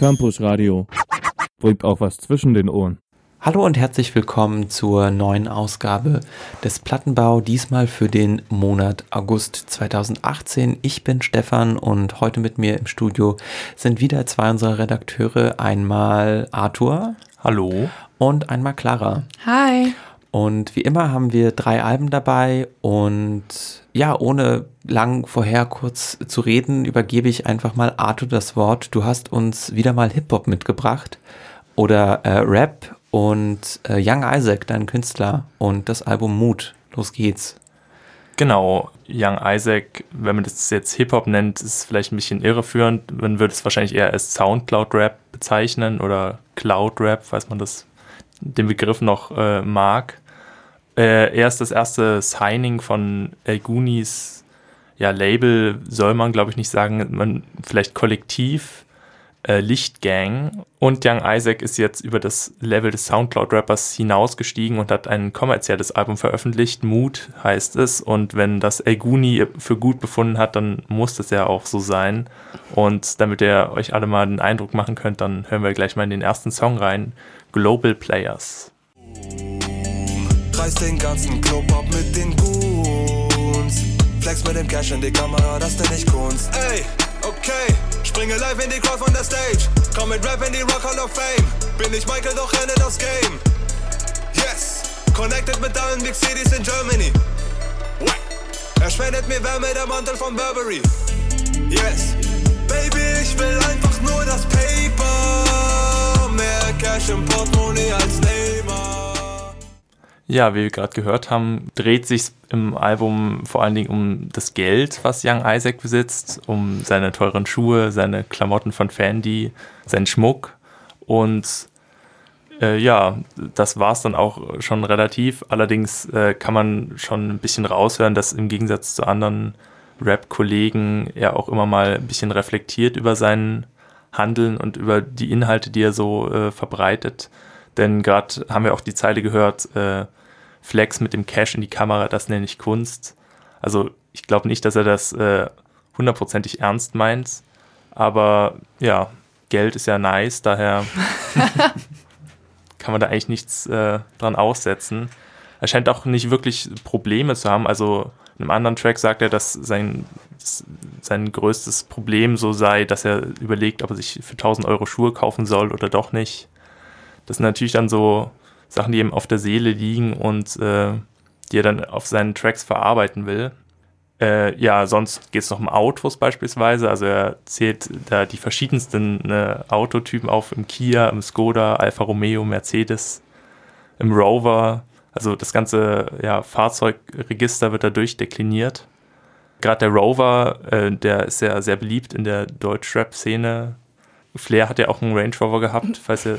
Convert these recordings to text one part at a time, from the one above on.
Campus Radio. Bringt auch was zwischen den Ohren. Hallo und herzlich willkommen zur neuen Ausgabe des Plattenbau, diesmal für den Monat August 2018. Ich bin Stefan und heute mit mir im Studio sind wieder zwei unserer Redakteure. Einmal Arthur. Hallo. Und einmal Clara. Hi. Und wie immer haben wir drei Alben dabei und ja, ohne lang vorher kurz zu reden, übergebe ich einfach mal Arthur das Wort. Du hast uns wieder mal Hip-Hop mitgebracht oder äh, Rap und äh, Young Isaac, dein Künstler und das Album Mut. Los geht's. Genau, Young Isaac, wenn man das jetzt Hip-Hop nennt, ist vielleicht ein bisschen irreführend. Man würde es wahrscheinlich eher als Soundcloud-Rap bezeichnen oder Cloud-Rap, falls man das, den Begriff noch äh, mag. Äh, er ist das erste Signing von El Gunis ja, Label, soll man glaube ich nicht sagen, man vielleicht kollektiv äh, Lichtgang. Und Young Isaac ist jetzt über das Level des Soundcloud-Rappers hinausgestiegen und hat ein kommerzielles Album veröffentlicht. Mood heißt es. Und wenn das Elguni für gut befunden hat, dann muss das ja auch so sein. Und damit ihr euch alle mal einen Eindruck machen könnt, dann hören wir gleich mal in den ersten Song rein. Global Players. Reiß den ganzen Club ab mit den Goons. Flex mit dem Cash in die Kamera, das denn nicht Kunst. Ey, okay. Springe live in die Crowd von der Stage. Komm mit Rap in die Rock Hall of Fame. Bin ich Michael, doch renne das Game. Yes, connected mit allen Big Cities in Germany. Er spendet mir Wärme der Mantel von Burberry. Yes, Baby, ich will einfach nur das Paper. Mehr Cash im Portemonnaie als Neymar. Ja, wie wir gerade gehört haben, dreht sich im Album vor allen Dingen um das Geld, was Young Isaac besitzt, um seine teuren Schuhe, seine Klamotten von Fendi, seinen Schmuck. Und äh, ja, das war es dann auch schon relativ. Allerdings äh, kann man schon ein bisschen raushören, dass im Gegensatz zu anderen Rap-Kollegen er auch immer mal ein bisschen reflektiert über sein Handeln und über die Inhalte, die er so äh, verbreitet. Denn gerade haben wir auch die Zeile gehört, äh, Flex mit dem Cash in die Kamera, das nenne ich Kunst. Also ich glaube nicht, dass er das äh, hundertprozentig ernst meint, aber ja, Geld ist ja nice, daher kann man da eigentlich nichts äh, dran aussetzen. Er scheint auch nicht wirklich Probleme zu haben. Also in einem anderen Track sagt er, dass sein, sein größtes Problem so sei, dass er überlegt, ob er sich für 1000 Euro Schuhe kaufen soll oder doch nicht. Das sind natürlich dann so Sachen, die ihm auf der Seele liegen und äh, die er dann auf seinen Tracks verarbeiten will. Äh, ja, sonst geht es noch um Autos beispielsweise. Also er zählt da die verschiedensten äh, Autotypen auf im Kia, im Skoda, Alfa Romeo, Mercedes, im Rover. Also das ganze ja, Fahrzeugregister wird da durchdekliniert. Gerade der Rover, äh, der ist ja sehr beliebt in der Deutschrap-Szene. Flair hat ja auch einen Range Rover gehabt, falls ihr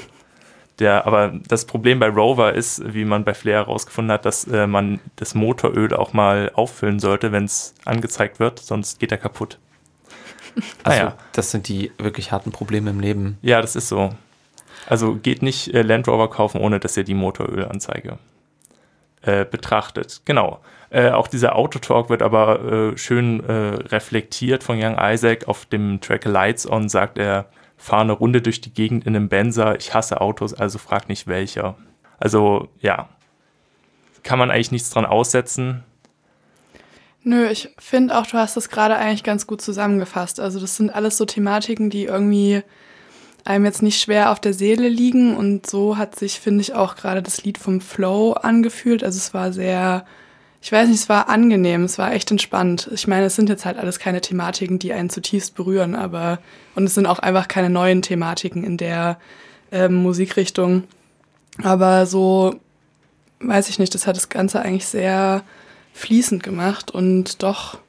der, aber das Problem bei Rover ist, wie man bei Flair herausgefunden hat, dass äh, man das Motoröl auch mal auffüllen sollte, wenn es angezeigt wird, sonst geht er kaputt. Also, naja. das sind die wirklich harten Probleme im Leben. Ja, das ist so. Also geht nicht äh, Land Rover kaufen, ohne dass ihr die Motorölanzeige äh, betrachtet. Genau. Äh, auch dieser Autotalk wird aber äh, schön äh, reflektiert von Young Isaac. Auf dem Track Lights On sagt er, fahre eine Runde durch die Gegend in einem Benzer, ich hasse Autos, also frag nicht welcher. Also ja, kann man eigentlich nichts dran aussetzen. Nö, ich finde auch, du hast das gerade eigentlich ganz gut zusammengefasst. Also das sind alles so Thematiken, die irgendwie einem jetzt nicht schwer auf der Seele liegen und so hat sich, finde ich, auch gerade das Lied vom Flow angefühlt. Also es war sehr ich weiß nicht, es war angenehm, es war echt entspannt. Ich meine, es sind jetzt halt alles keine Thematiken, die einen zutiefst berühren, aber und es sind auch einfach keine neuen Thematiken in der ähm, Musikrichtung. Aber so, weiß ich nicht, das hat das Ganze eigentlich sehr fließend gemacht und doch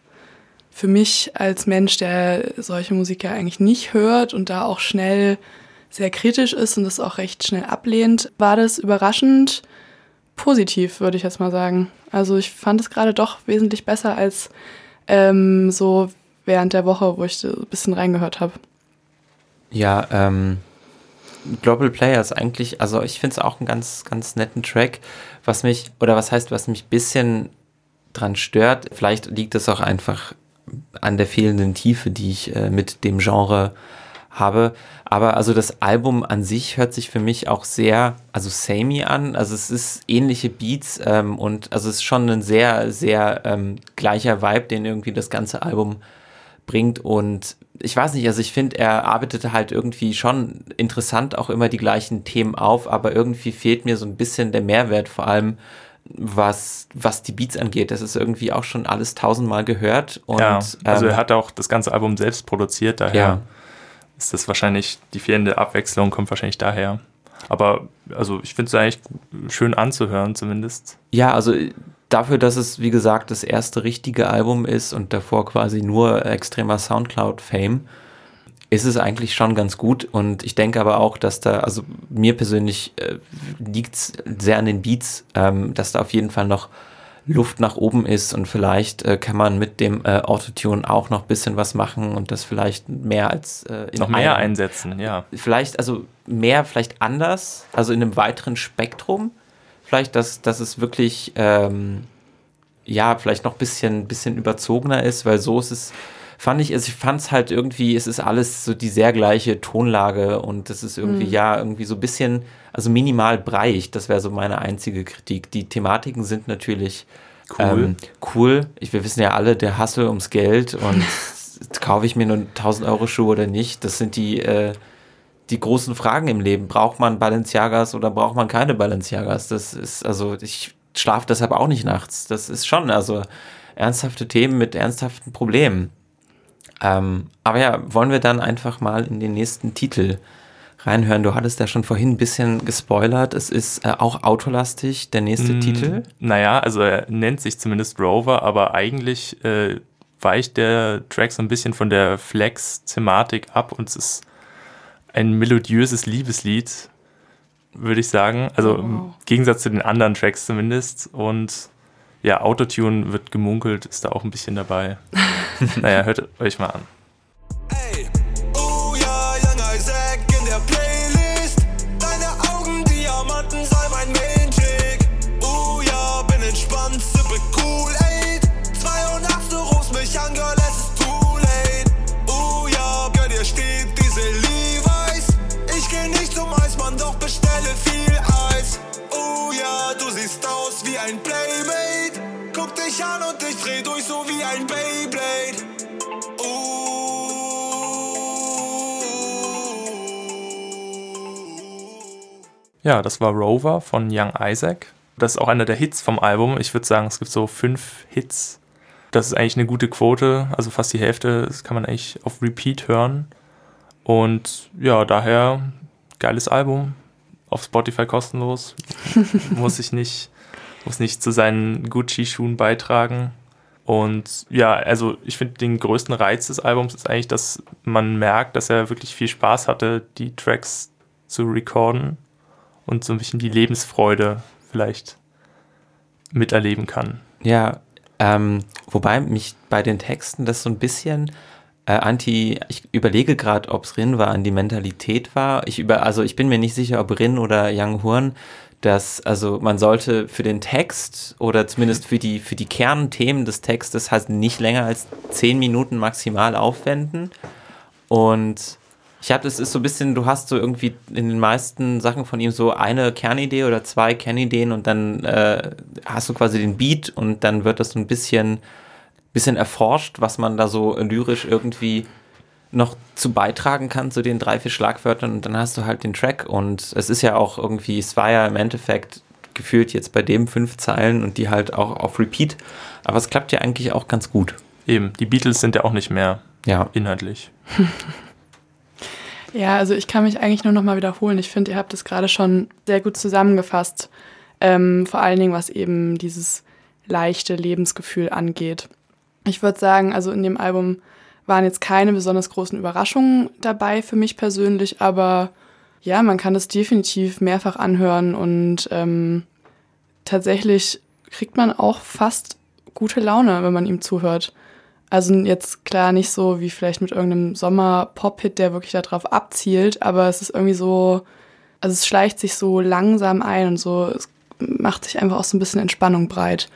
für mich als Mensch, der solche Musik ja eigentlich nicht hört und da auch schnell sehr kritisch ist und das auch recht schnell ablehnt, war das überraschend positiv, würde ich jetzt mal sagen. Also ich fand es gerade doch wesentlich besser als ähm, so während der Woche, wo ich ein bisschen reingehört habe. Ja, ähm, Global Players eigentlich, also ich finde es auch einen ganz, ganz netten Track, was mich, oder was heißt, was mich ein bisschen dran stört. Vielleicht liegt es auch einfach an der fehlenden Tiefe, die ich äh, mit dem Genre habe. Aber also das Album an sich hört sich für mich auch sehr, also samey an. Also es ist ähnliche Beats ähm, und also es ist schon ein sehr, sehr ähm, gleicher Vibe, den irgendwie das ganze Album bringt. Und ich weiß nicht, also ich finde, er arbeitet halt irgendwie schon interessant auch immer die gleichen Themen auf, aber irgendwie fehlt mir so ein bisschen der Mehrwert, vor allem was, was die Beats angeht. Das ist irgendwie auch schon alles tausendmal gehört. Und, ja, also ähm, er hat auch das ganze Album selbst produziert, daher Ja. Ist das wahrscheinlich, die fehlende Abwechslung kommt wahrscheinlich daher. Aber also ich finde es eigentlich schön anzuhören zumindest. Ja, also dafür, dass es, wie gesagt, das erste richtige Album ist und davor quasi nur extremer Soundcloud-Fame, ist es eigentlich schon ganz gut. Und ich denke aber auch, dass da, also mir persönlich äh, liegt es sehr an den Beats, ähm, dass da auf jeden Fall noch Luft nach oben ist und vielleicht äh, kann man mit dem äh, Autotune auch noch ein bisschen was machen und das vielleicht mehr als äh, Noch mehr einem- einsetzen, ja. vielleicht, also mehr, vielleicht anders, also in einem weiteren Spektrum. Vielleicht, dass, dass es wirklich, ähm, ja, vielleicht noch ein bisschen, bisschen überzogener ist, weil so ist es, fand ich, also ich fand es halt irgendwie, es ist alles so die sehr gleiche Tonlage und das ist irgendwie, ja, irgendwie so ein bisschen, also minimal breiig, das wäre so meine einzige Kritik. Die Thematiken sind natürlich Cool. ähm, cool. Ich, wir wissen ja alle, der Hassel ums Geld und kaufe ich mir nur 1000 Euro Schuhe oder nicht, das sind die, äh, die großen Fragen im Leben. Braucht man Balenciagas oder braucht man keine Balenciagas? Das ist, also ich schlafe deshalb auch nicht nachts. Das ist schon, also ernsthafte Themen mit ernsthaften Problemen. Ähm, aber ja, wollen wir dann einfach mal in den nächsten Titel reinhören? Du hattest ja schon vorhin ein bisschen gespoilert. Es ist äh, auch autolastig, der nächste Mm, Titel. Naja, also er nennt sich zumindest Rover, aber eigentlich äh, weicht der Track so ein bisschen von der Flex-Thematik ab und es ist ein melodiöses Liebeslied, würde ich sagen. Also im Wow. Gegensatz zu den anderen Tracks zumindest. Und ja, Autotune wird gemunkelt, ist da auch ein bisschen dabei. naja, hört euch mal an. Ey, dich an und ich dreh durch so wie ein Beyblade. Ja, das war Rover von Young Isaac. Das ist auch einer der Hits vom Album. Ich würde sagen, es gibt so fünf Hits. Das ist eigentlich eine gute Quote. Also fast die Hälfte das kann man eigentlich auf Repeat hören. Und ja, daher geiles Album. Auf Spotify kostenlos. muss ich nicht, muss nicht zu seinen Gucci-Schuhen beitragen. Und ja, also ich finde, den größten Reiz des Albums ist eigentlich, dass man merkt, dass er wirklich viel Spaß hatte, die Tracks zu recorden und so ein bisschen die Lebensfreude vielleicht miterleben kann. Ja, ähm, wobei mich bei den Texten das so ein bisschen äh, anti, ich überlege gerade, ob es Rin war, an die Mentalität war. Ich über, also ich bin mir nicht sicher, ob Rin oder Young Horn, dass, also man sollte für den Text oder zumindest für die, für die Kernthemen des Textes halt nicht länger als zehn Minuten maximal aufwenden. Und ich habe, das ist so ein bisschen, du hast so irgendwie in den meisten Sachen von ihm so eine Kernidee oder zwei Kernideen und dann äh, hast du quasi den Beat und dann wird das so ein bisschen, bisschen erforscht, was man da so lyrisch irgendwie noch zu beitragen kann zu den drei, vier Schlagwörtern und dann hast du halt den Track und es ist ja auch irgendwie, es war ja im Endeffekt gefühlt jetzt bei dem fünf Zeilen und die halt auch auf Repeat, aber es klappt ja eigentlich auch ganz gut. Eben, die Beatles sind ja auch nicht mehr Ja, inhaltlich. Ja, also ich kann mich eigentlich nur noch mal wiederholen. Ich finde, ihr habt es gerade schon sehr gut zusammengefasst. Ähm, vor allen Dingen, was eben dieses leichte Lebensgefühl angeht. Ich würde sagen, also in dem Album waren jetzt keine besonders großen Überraschungen dabei für mich persönlich, aber ja, man kann das definitiv mehrfach anhören und ähm, tatsächlich kriegt man auch fast gute Laune, wenn man ihm zuhört. Also jetzt klar nicht so wie vielleicht mit irgendeinem Sommer-Pop-Hit, der wirklich darauf abzielt, aber es ist irgendwie so, also es schleicht sich so langsam ein und so, es macht sich einfach auch so ein bisschen Entspannung breit.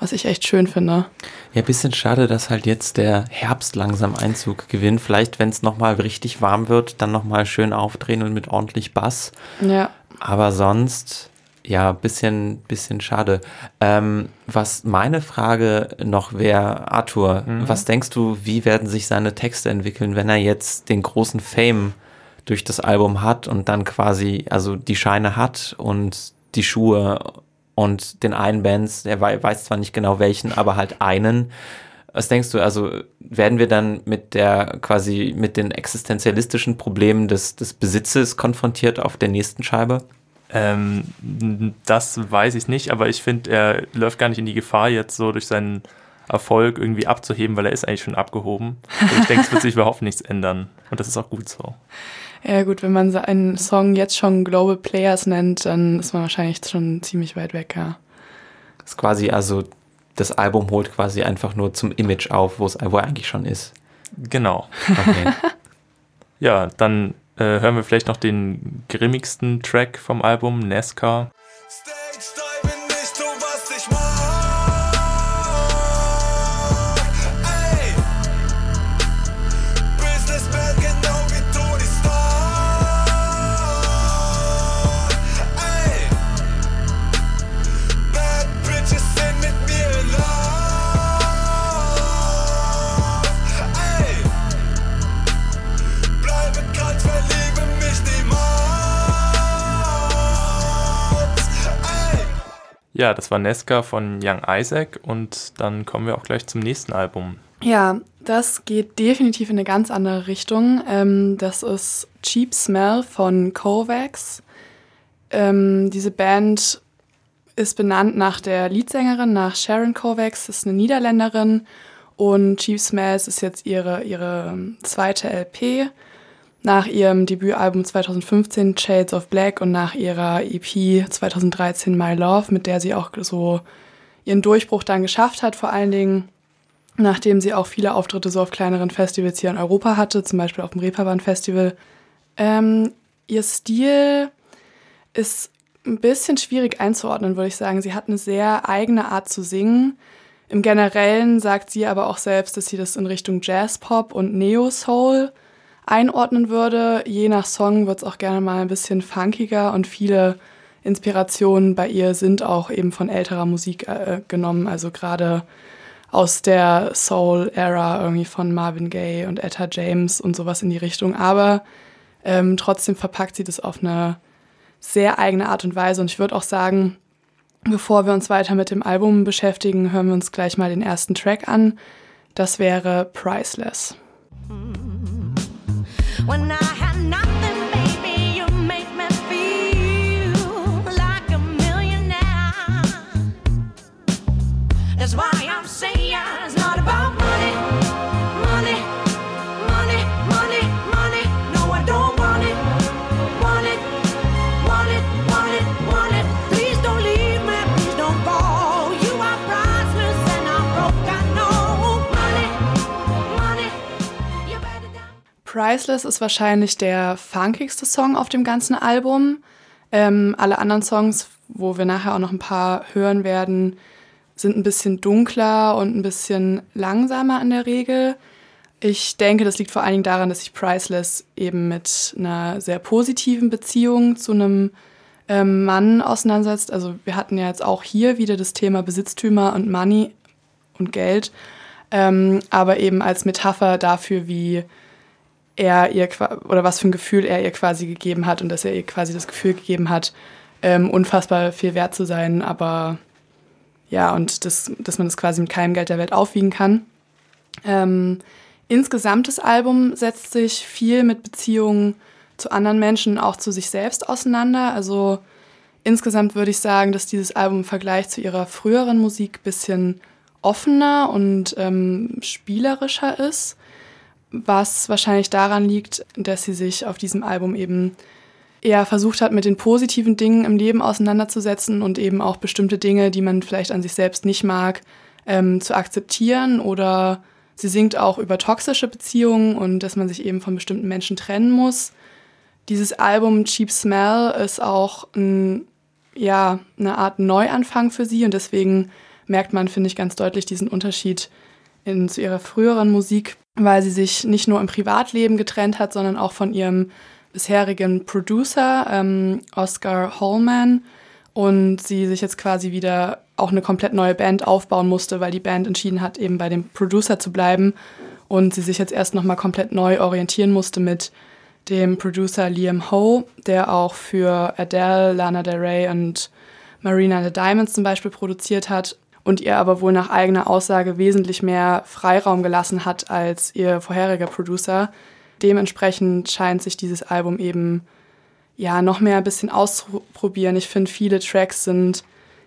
Was ich echt schön finde. Ja, bisschen schade, dass halt jetzt der Herbst langsam Einzug gewinnt. Vielleicht, wenn es nochmal richtig warm wird, dann nochmal schön aufdrehen und mit ordentlich Bass. Ja. Aber sonst, ja, bisschen, bisschen schade. Ähm, was meine Frage noch wäre, Arthur, was denkst du, wie werden sich seine Texte entwickeln, wenn er jetzt den großen Fame durch das Album hat und dann quasi, also die Scheine hat und die Schuhe und den einen Bands, er wei- weiß zwar nicht genau welchen, aber halt einen. Was denkst du, also werden wir dann mit der quasi mit den existenzialistischen Problemen des, des Besitzes konfrontiert auf der nächsten Scheibe? Ähm, das weiß ich nicht, aber ich finde, er läuft gar nicht in die Gefahr, jetzt so durch seinen Erfolg irgendwie abzuheben, weil er ist eigentlich schon abgehoben. Und ich denke, es wird sich überhaupt nichts ändern. Und das ist auch gut so. Ja gut, wenn man so einen Song jetzt schon Global Players nennt, dann ist man wahrscheinlich schon ziemlich weit weg, ja. Das ist quasi, also das Album holt quasi einfach nur zum Image auf, wo es wo er eigentlich schon ist. Genau. Okay. Ja, dann äh, hören wir vielleicht noch den grimmigsten Track vom Album, NASCAR. Ja, das war NASCAR von Young Isaac und dann kommen wir auch gleich zum nächsten Album. Ja, das geht definitiv in eine ganz andere Richtung. Ähm, das ist Cheap Smell von Kovacs. Ähm, diese Band ist benannt nach der Leadsängerin, nach Sharon Kovacs, ist eine Niederländerin. Und Cheap Smells ist jetzt ihre, ihre zweite LP. Nach ihrem Debütalbum 2015 Shades of Black und nach ihrer EP 2013 My Love, mit der sie auch so ihren Durchbruch dann geschafft hat, vor allen Dingen nachdem sie auch viele Auftritte so auf kleineren Festivals hier in Europa hatte, zum Beispiel auf dem Reeperbahn Festival. Ähm, ihr Stil ist ein bisschen schwierig einzuordnen, würde ich sagen. Sie hat eine sehr eigene Art zu singen. Im Generellen sagt sie aber auch selbst, dass sie das in Richtung Jazzpop und Neo-Soul einordnen würde. Je nach Song wird es auch gerne mal ein bisschen funkiger und viele Inspirationen bei ihr sind auch eben von älterer Musik äh, genommen. Also gerade aus der Soul-Era irgendwie von Marvin Gaye und Etta James und sowas in die Richtung. Aber ähm, trotzdem verpackt sie das auf eine sehr eigene Art und Weise. Und ich würde auch sagen, bevor wir uns weiter mit dem Album beschäftigen, hören wir uns gleich mal den ersten Track an. Das wäre Priceless. When I Priceless ist wahrscheinlich der funkigste Song auf dem ganzen Album. Ähm, alle anderen Songs, wo wir nachher auch noch ein paar hören werden, sind ein bisschen dunkler und ein bisschen langsamer in der Regel. Ich denke, das liegt vor allen Dingen daran, dass sich Priceless eben mit einer sehr positiven Beziehung zu einem ähm, Mann auseinandersetzt. Also wir hatten ja jetzt auch hier wieder das Thema Besitztümer und Money und Geld, ähm, aber eben als Metapher dafür, wie er ihr oder was für ein Gefühl er ihr quasi gegeben hat und dass er ihr quasi das Gefühl gegeben hat, ähm, unfassbar viel wert zu sein, aber ja, und das, dass man das quasi mit keinem Geld der Welt aufwiegen kann. Ähm, insgesamt das Album setzt sich viel mit Beziehungen zu anderen Menschen, auch zu sich selbst auseinander. Also insgesamt würde ich sagen, dass dieses Album im Vergleich zu ihrer früheren Musik ein bisschen offener und ähm, spielerischer ist was wahrscheinlich daran liegt, dass sie sich auf diesem Album eben eher versucht hat, mit den positiven Dingen im Leben auseinanderzusetzen und eben auch bestimmte Dinge, die man vielleicht an sich selbst nicht mag, ähm, zu akzeptieren. Oder sie singt auch über toxische Beziehungen und dass man sich eben von bestimmten Menschen trennen muss. Dieses Album Cheap Smell ist auch ein, ja, eine Art Neuanfang für sie und deswegen merkt man, finde ich, ganz deutlich diesen Unterschied in, zu ihrer früheren Musik, weil sie sich nicht nur im Privatleben getrennt hat, sondern auch von ihrem bisherigen Producer, ähm, Oscar Holman, und sie sich jetzt quasi wieder auch eine komplett neue Band aufbauen musste, weil die Band entschieden hat, eben bei dem Producer zu bleiben. Und sie sich jetzt erst nochmal komplett neu orientieren musste mit dem Producer Liam Ho, der auch für Adele, Lana Del Rey und Marina the Diamonds zum Beispiel produziert hat und ihr aber wohl nach eigener Aussage wesentlich mehr Freiraum gelassen hat als ihr vorheriger Producer. Dementsprechend scheint sich dieses Album eben ja noch mehr ein bisschen auszuprobieren. Ich finde, viele Tracks sind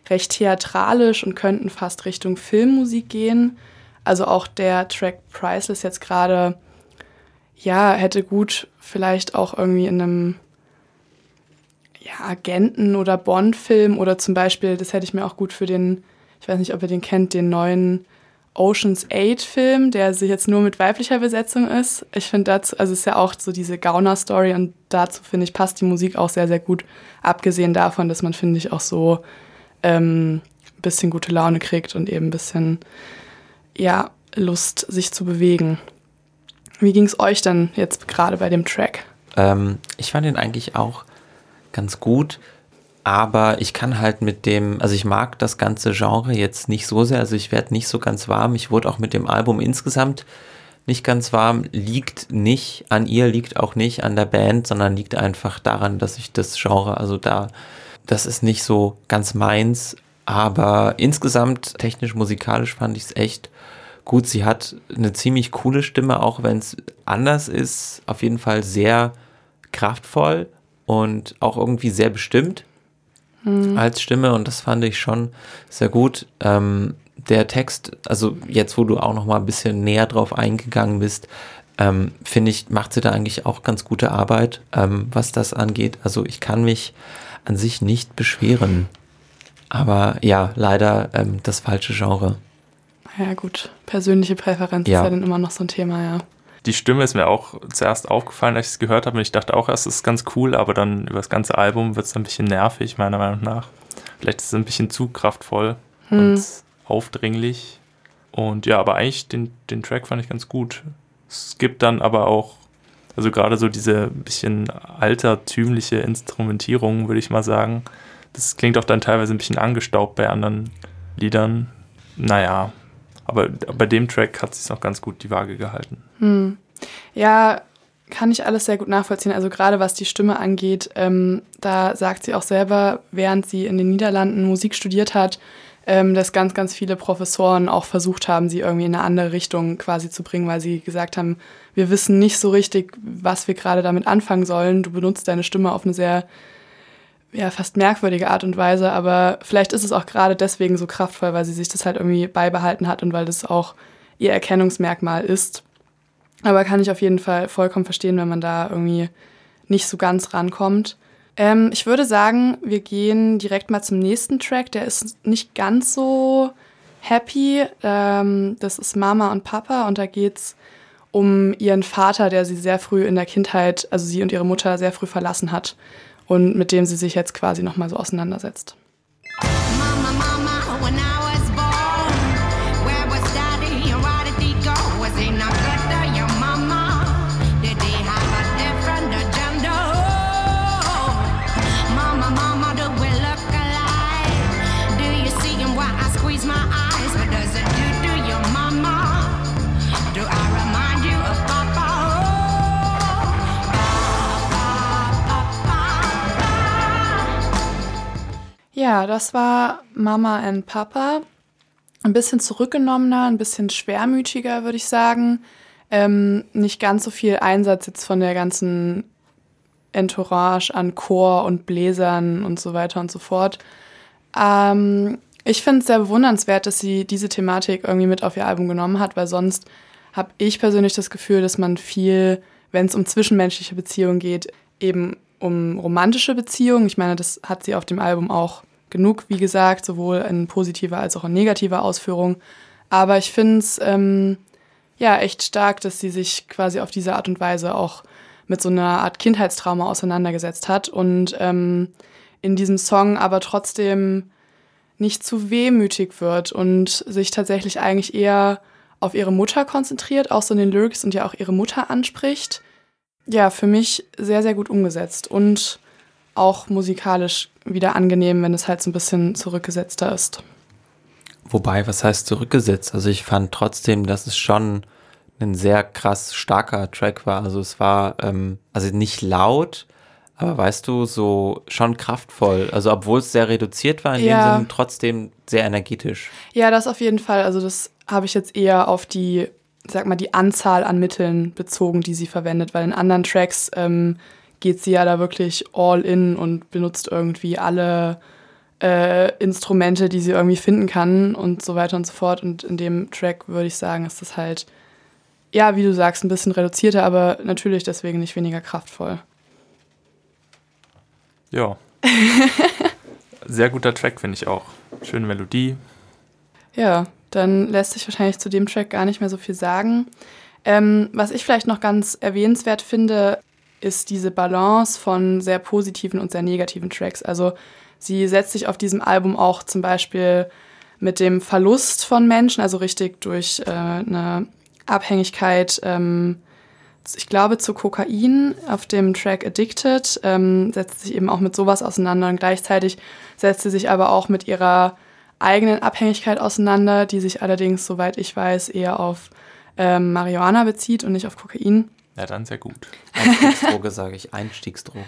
recht theatralisch und könnten fast Richtung Filmmusik gehen. Also auch der Track Priceless jetzt gerade, ja, hätte gut vielleicht auch irgendwie in einem ja, Agenten- oder Bond-Film oder zum Beispiel, das hätte ich mir auch gut für den, ich weiß nicht, ob ihr den kennt, den neuen Oceans 8 Film, der sich jetzt nur mit weiblicher Besetzung ist. Ich finde dazu, also es ist ja auch so diese Gauner-Story und dazu finde ich passt die Musik auch sehr, sehr gut. Abgesehen davon, dass man, finde ich, auch so ähm, ein bisschen gute Laune kriegt und eben ein bisschen, ja, Lust, sich zu bewegen. Wie ging es euch dann jetzt gerade bei dem Track? Ähm, ich fand ihn eigentlich auch ganz gut, aber ich kann halt mit dem, also ich mag das ganze Genre jetzt nicht so sehr, also ich werde nicht so ganz warm. Ich wurde auch mit dem Album insgesamt nicht ganz warm, liegt nicht an ihr, liegt auch nicht an der Band, sondern liegt einfach daran, dass ich das Genre, also da, das ist nicht so ganz meins, aber insgesamt technisch, musikalisch fand ich es echt gut. Sie hat eine ziemlich coole Stimme, auch wenn es anders ist, auf jeden Fall sehr kraftvoll und auch irgendwie sehr bestimmt als Stimme und das fand ich schon sehr gut. Ähm, der Text, also jetzt, wo du auch noch mal ein bisschen näher drauf eingegangen bist, ähm, finde ich, macht sie da eigentlich auch ganz gute Arbeit, ähm, was das angeht. Also ich kann mich an sich nicht beschweren. Aber ja, leider ähm, das falsche Genre. Ja, gut. Persönliche Präferenz Ja. ist ja dann immer noch so ein Thema, ja. Die Stimme ist mir auch zuerst aufgefallen, als ich es gehört habe. Und ich dachte auch erst, es ist ganz cool, aber dann über das ganze Album wird es ein bisschen nervig, meiner Meinung nach. Vielleicht ist es ein bisschen zu kraftvoll und aufdringlich. Und ja, aber eigentlich den, den Track fand ich ganz gut. Es gibt dann aber auch, also gerade so diese bisschen altertümliche Instrumentierung, würde ich mal sagen. Das klingt auch dann teilweise ein bisschen angestaubt bei anderen Liedern. Naja, aber bei dem Track hat sich noch ganz gut die Waage gehalten. Ja, kann ich alles sehr gut nachvollziehen. Also gerade was die Stimme angeht, ähm, da sagt sie auch selber, während sie in den Niederlanden Musik studiert hat, ähm, dass ganz, ganz viele Professoren auch versucht haben, sie irgendwie in eine andere Richtung quasi zu bringen, weil sie gesagt haben, wir wissen nicht so richtig, was wir gerade damit anfangen sollen. Du benutzt deine Stimme auf eine sehr, ja, fast merkwürdige Art und Weise, aber vielleicht ist es auch gerade deswegen so kraftvoll, weil sie sich das halt irgendwie beibehalten hat und weil das auch ihr Erkennungsmerkmal ist. Aber kann ich auf jeden Fall vollkommen verstehen, wenn man da irgendwie nicht so ganz rankommt. Ähm, ich würde sagen, wir gehen direkt mal zum nächsten Track. Der ist nicht ganz so happy. Ähm, das ist Mama und Papa und da geht's um ihren Vater, der sie sehr früh in der Kindheit, also sie und ihre Mutter sehr früh verlassen hat und mit dem sie sich jetzt quasi nochmal so auseinandersetzt. Mama, mama, Ja, das war Mama and Papa. Ein bisschen zurückgenommener, ein bisschen schwermütiger, würde ich sagen. Ähm, nicht ganz so viel Einsatz jetzt von der ganzen Entourage an Chor und Bläsern und so weiter und so fort. Ähm, ich finde es sehr bewundernswert, dass sie diese Thematik irgendwie mit auf ihr Album genommen hat, weil sonst habe ich persönlich das Gefühl, dass man viel, wenn es um zwischenmenschliche Beziehungen geht, eben um romantische Beziehungen. Ich meine, das hat sie auf dem Album auch genug, wie gesagt, sowohl in positiver als auch in negativer Ausführung. Aber ich finde es ähm, ja echt stark, dass sie sich quasi auf diese Art und Weise auch mit so einer Art Kindheitstrauma auseinandergesetzt hat und ähm, in diesem Song aber trotzdem nicht zu wehmütig wird und sich tatsächlich eigentlich eher auf ihre Mutter konzentriert, auch so in den Lyrics und ja auch ihre Mutter anspricht. Ja, für mich sehr, sehr gut umgesetzt und auch musikalisch wieder angenehm, wenn es halt so ein bisschen zurückgesetzter ist. Wobei, was heißt zurückgesetzt? Also ich fand trotzdem, dass es schon ein sehr krass starker Track war. Also es war, ähm, also nicht laut, aber weißt du, so schon kraftvoll. Also obwohl es sehr reduziert war, in Ja. dem Sinne trotzdem sehr energetisch. Ja, das auf jeden Fall. Also das habe ich jetzt eher auf die, sag mal, die Anzahl an Mitteln bezogen, die sie verwendet, weil in anderen Tracks ähm, geht sie ja da wirklich all in und benutzt irgendwie alle äh, Instrumente, die sie irgendwie finden kann und so weiter und so fort. Und in dem Track würde ich sagen, ist das halt, ja, wie du sagst, ein bisschen reduzierter, aber natürlich deswegen nicht weniger kraftvoll. Ja. Sehr guter Track, finde ich auch. Schöne Melodie. Ja, dann lässt sich wahrscheinlich zu dem Track gar nicht mehr so viel sagen. Ähm, was ich vielleicht noch ganz erwähnenswert finde, ist diese Balance von sehr positiven und sehr negativen Tracks. Also sie setzt sich auf diesem Album auch zum Beispiel mit dem Verlust von Menschen, also richtig durch äh, eine Abhängigkeit, ähm, ich glaube zu Kokain auf dem Track Addicted, ähm, setzt sich eben auch mit sowas auseinander und gleichzeitig setzt sie sich aber auch mit ihrer eigenen Abhängigkeit auseinander, die sich allerdings, soweit ich weiß, eher auf ähm, Marihuana bezieht und nicht auf Kokain. Ja, dann sehr gut. Einstiegsdroge, sage ich. Einstiegsdroge.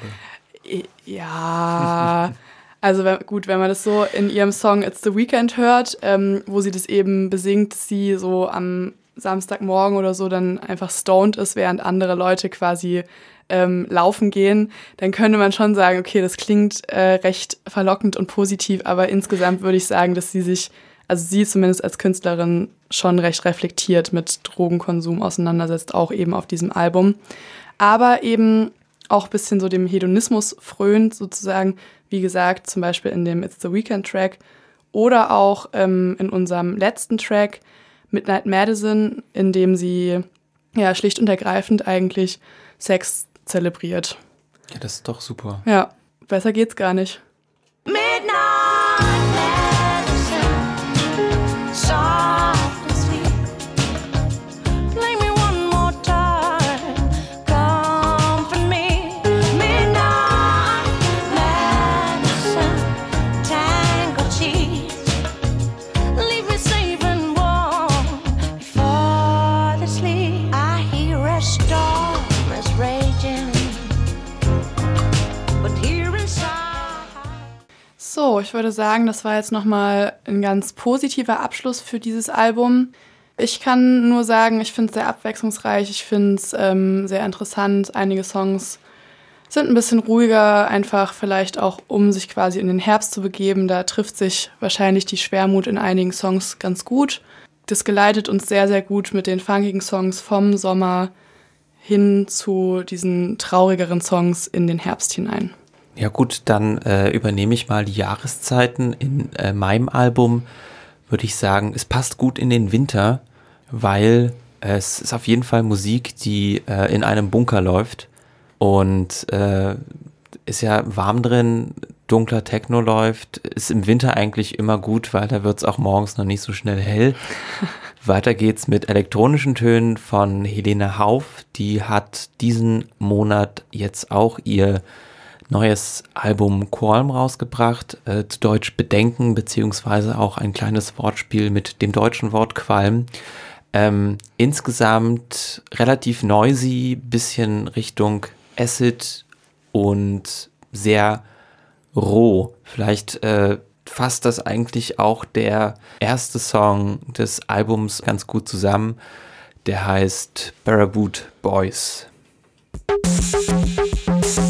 Ja, also wenn, gut, wenn man das so in ihrem Song It's the Weekend hört, ähm, wo sie das eben besingt, dass sie so am Samstagmorgen oder so dann einfach stoned ist, während andere Leute quasi ähm, laufen gehen, dann könnte man schon sagen, okay, das klingt äh, recht verlockend und positiv, aber insgesamt würde ich sagen, dass sie sich, also sie zumindest als Künstlerin schon recht reflektiert mit Drogenkonsum auseinandersetzt, auch eben auf diesem Album. Aber eben auch ein bisschen so dem Hedonismus frönt, sozusagen, wie gesagt, zum Beispiel in dem It's the Weekend Track oder auch ähm, in unserem letzten Track Midnight Madison, in dem sie ja schlicht und ergreifend eigentlich Sex zelebriert. Ja, das ist doch super. Ja, besser geht's gar nicht. Midnight ich würde sagen, das war jetzt nochmal ein ganz positiver Abschluss für dieses Album. Ich kann nur sagen, ich finde es sehr abwechslungsreich, ich finde es ähm, sehr interessant. Einige Songs sind ein bisschen ruhiger, einfach vielleicht auch, um sich quasi in den Herbst zu begeben. Da trifft sich wahrscheinlich die Schwermut in einigen Songs ganz gut. Das geleitet uns sehr, sehr gut mit den funkigen Songs vom Sommer hin zu diesen traurigeren Songs in den Herbst hinein. Ja gut, dann äh, übernehme ich mal die Jahreszeiten. In äh, meinem Album würde ich sagen, es passt gut in den Winter, weil es ist auf jeden Fall Musik, die äh, in einem Bunker läuft und äh, ist ja warm drin, dunkler Techno läuft, ist im Winter eigentlich immer gut, weil da wird es auch morgens noch nicht so schnell hell. Weiter geht's mit elektronischen Tönen von Helene Hauf. Die hat diesen Monat jetzt auch ihr neues Album Qualm rausgebracht, äh, zu Deutsch Bedenken, beziehungsweise auch ein kleines Wortspiel mit dem deutschen Wort Qualm. Ähm, insgesamt relativ noisy, bisschen Richtung Acid und sehr roh. Vielleicht äh, fasst das eigentlich auch der erste Song des Albums ganz gut zusammen. Der heißt Barraboot Boys. So,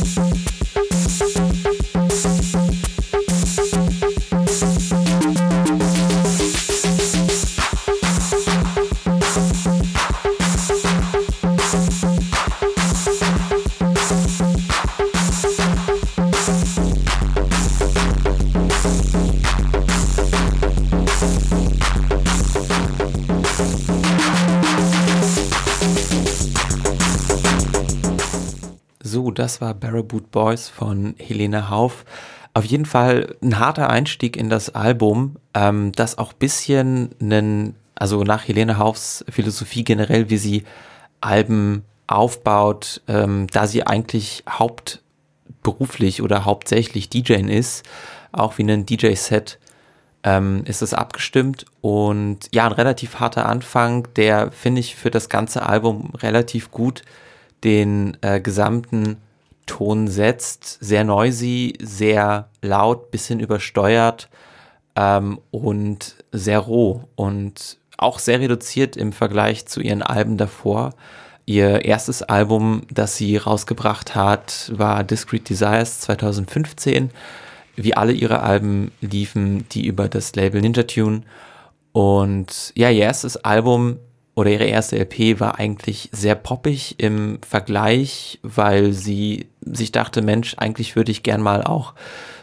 das war Barraboot Boys von Helene Hauf. Auf jeden Fall ein harter Einstieg in das Album, ähm, das auch bisschen einen, also nach Helene Haufs Philosophie generell, wie sie Alben aufbaut, ähm, da sie eigentlich hauptberuflich oder hauptsächlich DJ ist, auch wie ein DJ-Set ähm, ist es abgestimmt und ja, ein relativ harter Anfang, der finde ich für das ganze Album relativ gut den äh, gesamten Ton setzt. Sehr noisy, sehr laut, bisschen übersteuert ähm, und sehr roh und auch sehr reduziert im Vergleich zu ihren Alben davor. Ihr erstes Album, das sie rausgebracht hat, war Discrete Desires 2015 wie alle ihre Alben liefen die über das Label Ninja Tune. Und ja, ihr erstes Album oder ihre erste LP war eigentlich sehr poppig im Vergleich, weil sie sich dachte, Mensch, eigentlich würde ich gern mal auch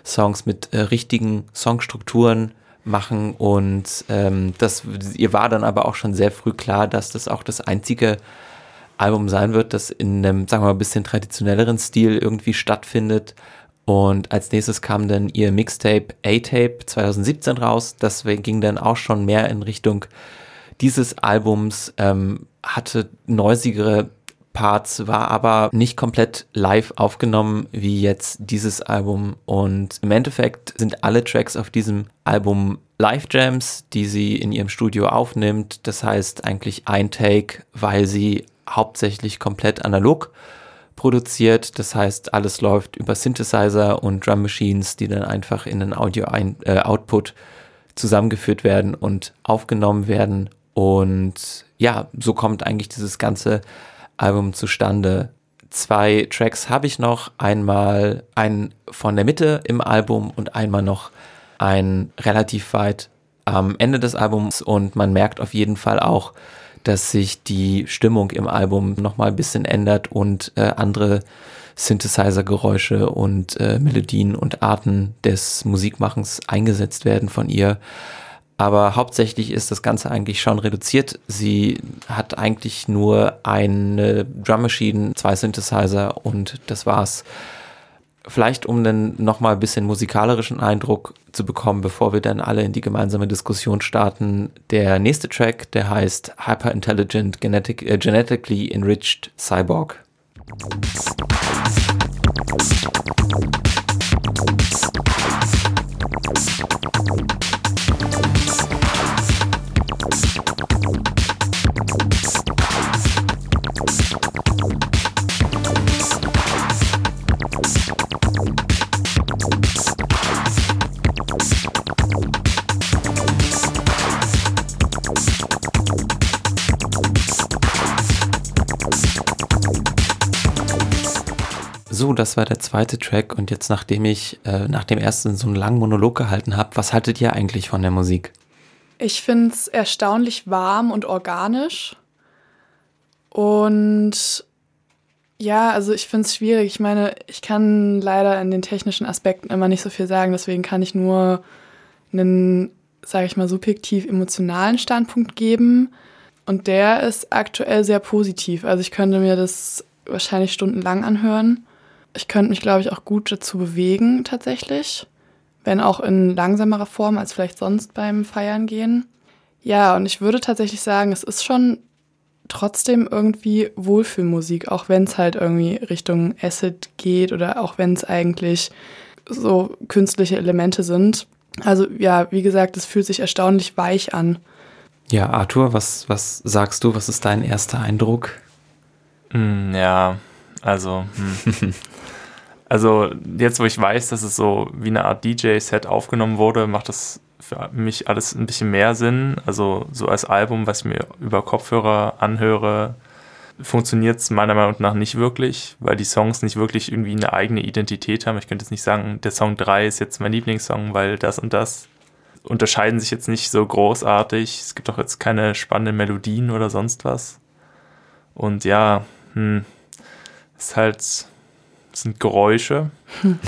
Songs mit äh, richtigen Songstrukturen machen und ähm, das ihr war dann aber auch schon sehr früh klar, dass das auch das einzige Album sein wird, das in einem, sagen wir mal, ein bisschen traditionelleren Stil irgendwie stattfindet und als nächstes kam dann ihr Mixtape A-Tape 2017 raus. Das ging dann auch schon mehr in Richtung dieses Albums, ähm, hatte neusigere Parts, war aber nicht komplett live aufgenommen wie jetzt dieses Album. Und im Endeffekt sind alle Tracks auf diesem Album Live-Jams, die sie in ihrem Studio aufnimmt. Das heißt eigentlich ein Take, weil sie hauptsächlich komplett analog produziert. Das heißt, alles läuft über Synthesizer und Drum Machines, die dann einfach in den Audio-Output äh, zusammengeführt werden und aufgenommen werden. Und ja, so kommt eigentlich dieses ganze Album zustande. Zwei Tracks habe ich noch. Einmal einen von der Mitte im Album und einmal noch ein relativ weit am Ende des Albums. Und man merkt auf jeden Fall auch, dass sich die Stimmung im Album nochmal ein bisschen ändert und äh, andere Synthesizer-Geräusche und äh, Melodien und Arten des Musikmachens eingesetzt werden von ihr. Aber hauptsächlich ist das Ganze eigentlich schon reduziert. Sie hat eigentlich nur eine Drum Machine, zwei Synthesizer und das war's vielleicht um dann nochmal ein bisschen musikalischen Eindruck zu bekommen, bevor wir dann alle in die gemeinsame Diskussion starten. Der nächste Track, der heißt Hyper Intelligent Genetic, äh, Genetically Enriched Cyborg. So, das war der zweite Track und jetzt nachdem ich äh, nach dem ersten so einen langen Monolog gehalten habe, was haltet ihr eigentlich von der Musik? Ich finde es erstaunlich warm und organisch. Und ja, also ich finde es schwierig. Ich meine, ich kann leider in den technischen Aspekten immer nicht so viel sagen, deswegen kann ich nur einen, sage ich mal, subjektiv emotionalen Standpunkt geben. Und der ist aktuell sehr positiv. Also ich könnte mir das wahrscheinlich stundenlang anhören. Ich könnte mich, glaube ich, auch gut dazu bewegen, tatsächlich. Wenn auch in langsamerer Form als vielleicht sonst beim Feiern gehen. Ja, und ich würde tatsächlich sagen, es ist schon trotzdem irgendwie Wohlfühlmusik, auch wenn es halt irgendwie Richtung Acid geht oder auch wenn es eigentlich so künstliche Elemente sind. Also ja, wie gesagt, es fühlt sich erstaunlich weich an. Ja, Arthur, was, was sagst du? Was ist dein erster Eindruck? Mm, ja, also, hm. also jetzt, wo ich weiß, dass es so wie eine Art DJ-Set aufgenommen wurde, macht das für mich alles ein bisschen mehr Sinn. Also so als Album, was ich mir über Kopfhörer anhöre, funktioniert es meiner Meinung nach nicht wirklich, weil die Songs nicht wirklich irgendwie eine eigene Identität haben. Ich könnte jetzt nicht sagen, der Song 3 ist jetzt mein Lieblingssong, weil das und das unterscheiden sich jetzt nicht so großartig. Es gibt auch jetzt keine spannenden Melodien oder sonst was. Und ja, hm, ist halt, sind Geräusche.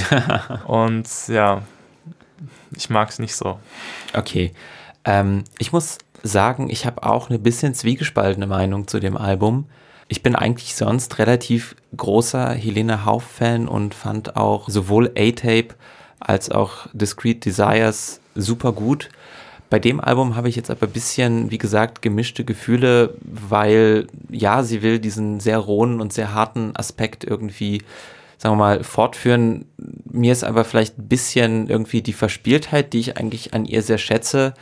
und ja, ich mag es nicht so. Okay. Ähm, ich muss sagen, ich habe auch eine bisschen zwiegespaltene Meinung zu dem Album. Ich bin eigentlich sonst relativ großer Helena Hauf-Fan und fand auch sowohl A-Tape als auch Discrete Desires super gut. Bei dem Album habe ich jetzt aber ein bisschen, wie gesagt, gemischte Gefühle, weil ja, sie will diesen sehr rohen und sehr harten Aspekt irgendwie, sagen wir mal, fortführen. Mir ist aber vielleicht ein bisschen irgendwie die Verspieltheit, die ich eigentlich an ihr sehr schätze,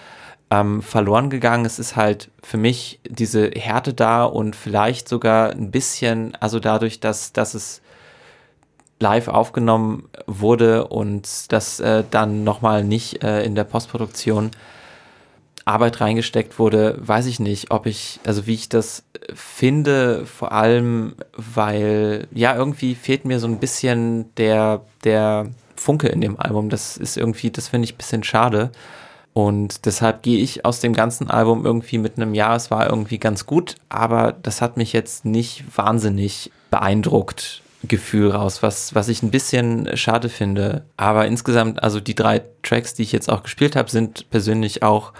ähm, verloren gegangen. Es ist halt für mich diese Härte da und vielleicht sogar ein bisschen, also dadurch, dass, dass es live aufgenommen wurde und das äh, dann nochmal nicht äh, in der Postproduktion Arbeit reingesteckt wurde, weiß ich nicht, ob ich, also wie ich das finde, vor allem, weil, ja, irgendwie fehlt mir so ein bisschen der, der Funke in dem Album. Das ist irgendwie, das finde ich ein bisschen schade. Und deshalb gehe ich aus dem ganzen Album irgendwie mit einem Ja, es war irgendwie ganz gut, aber das hat mich jetzt nicht wahnsinnig beeindruckt. Gefühl raus, was, was ich ein bisschen schade finde. Aber insgesamt, also die drei Tracks, die ich jetzt auch gespielt habe, sind persönlich auch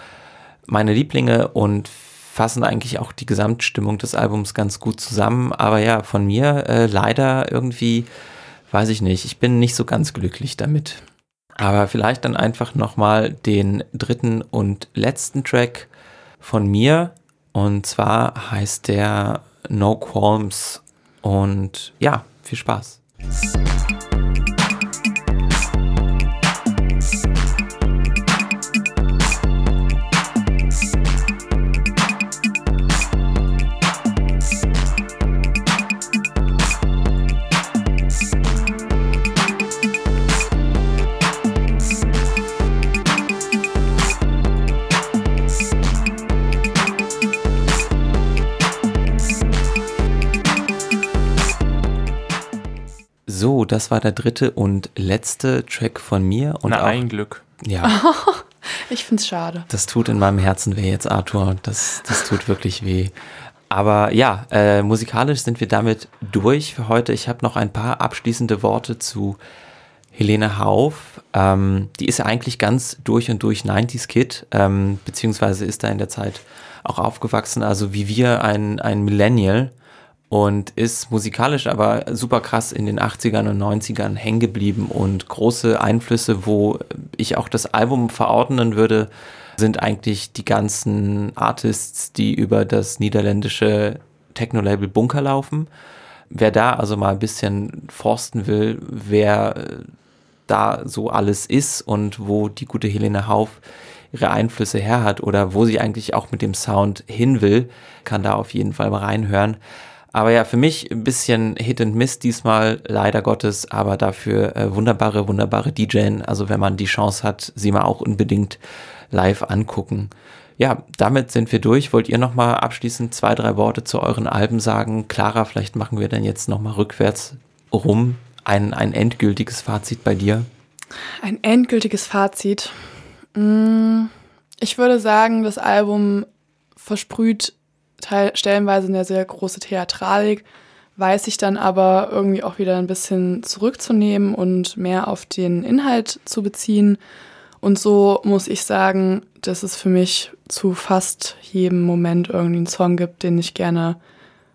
meine Lieblinge und fassen eigentlich auch die Gesamtstimmung des Albums ganz gut zusammen. Aber ja, von mir äh, leider irgendwie, weiß ich nicht, ich bin nicht so ganz glücklich damit. Aber vielleicht dann einfach nochmal den dritten und letzten Track von mir. Und zwar heißt der No Qualms. Und ja, viel Spaß. Das war der dritte und letzte Track von mir. Und Na, auch, ein Glück. ja, Ich find's schade. das tut in meinem Herzen weh jetzt, Arthur. Das, das tut wirklich weh. Aber ja, äh, musikalisch sind wir damit durch für heute. Ich habe noch ein paar abschließende Worte zu Helene Hauf. Ähm, die ist ja eigentlich ganz durch und durch 90s Kid, ähm, beziehungsweise ist da in der Zeit auch aufgewachsen, also wie wir ein, ein Millennial und ist musikalisch aber super krass in den 80ern und 90ern hängen geblieben und große Einflüsse, wo ich auch das Album verordnen würde, sind eigentlich die ganzen Artists, die über das niederländische Techno-Label Bunker laufen. Wer da also mal ein bisschen forsten will, wer äh, da so alles ist und wo die gute Helene Hauf ihre Einflüsse her hat oder wo sie eigentlich auch mit dem Sound hin will, kann da auf jeden Fall mal reinhören. Aber ja, für mich ein bisschen Hit and Miss diesmal, leider Gottes, aber dafür äh, wunderbare, wunderbare DJen. Also wenn man die Chance hat, sie mal auch unbedingt live angucken. Ja, damit sind wir durch. Wollt ihr nochmal abschließend zwei, drei Worte zu euren Alben sagen? Clara, vielleicht machen wir dann jetzt nochmal rückwärts rum. Ein, ein endgültiges Fazit bei dir. Ein endgültiges Fazit. Mm, Ich würde sagen, das Album versprüht teil stellenweise eine sehr große Theatralik, weiß sich dann aber irgendwie auch wieder ein bisschen zurückzunehmen und mehr auf den Inhalt zu beziehen. Und so muss ich sagen, dass es für mich zu fast jedem Moment irgendwie einen Song gibt, den ich gerne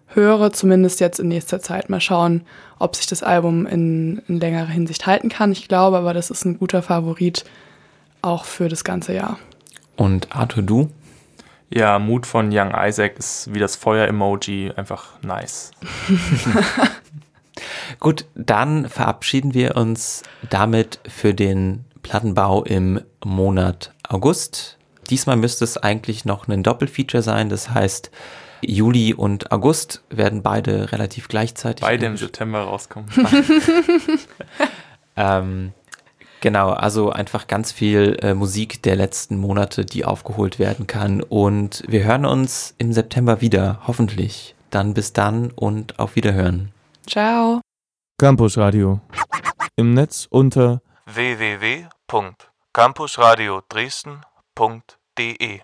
höre, zumindest jetzt in nächster Zeit. Mal schauen, ob sich das Album in, in längerer Hinsicht halten kann. Ich glaube aber, das ist ein guter Favorit auch für das ganze Jahr. Und Arthur, du? Ja, Mut von Young Isaac ist wie das Feuer-Emoji einfach nice. Gut, dann verabschieden wir uns damit für den Plattenbau im Monat August. Diesmal müsste es eigentlich noch ein Doppelfeature sein, das heißt Juli und August werden beide relativ gleichzeitig. Beide im September rauskommen. Ähm, genau, also einfach ganz viel äh, Musik der letzten Monate, die aufgeholt werden kann. Und wir hören uns im September wieder, hoffentlich. Dann bis dann und auf Wiederhören. Ciao. Campus Radio. Im Netz unter www.campusradio Dresden.de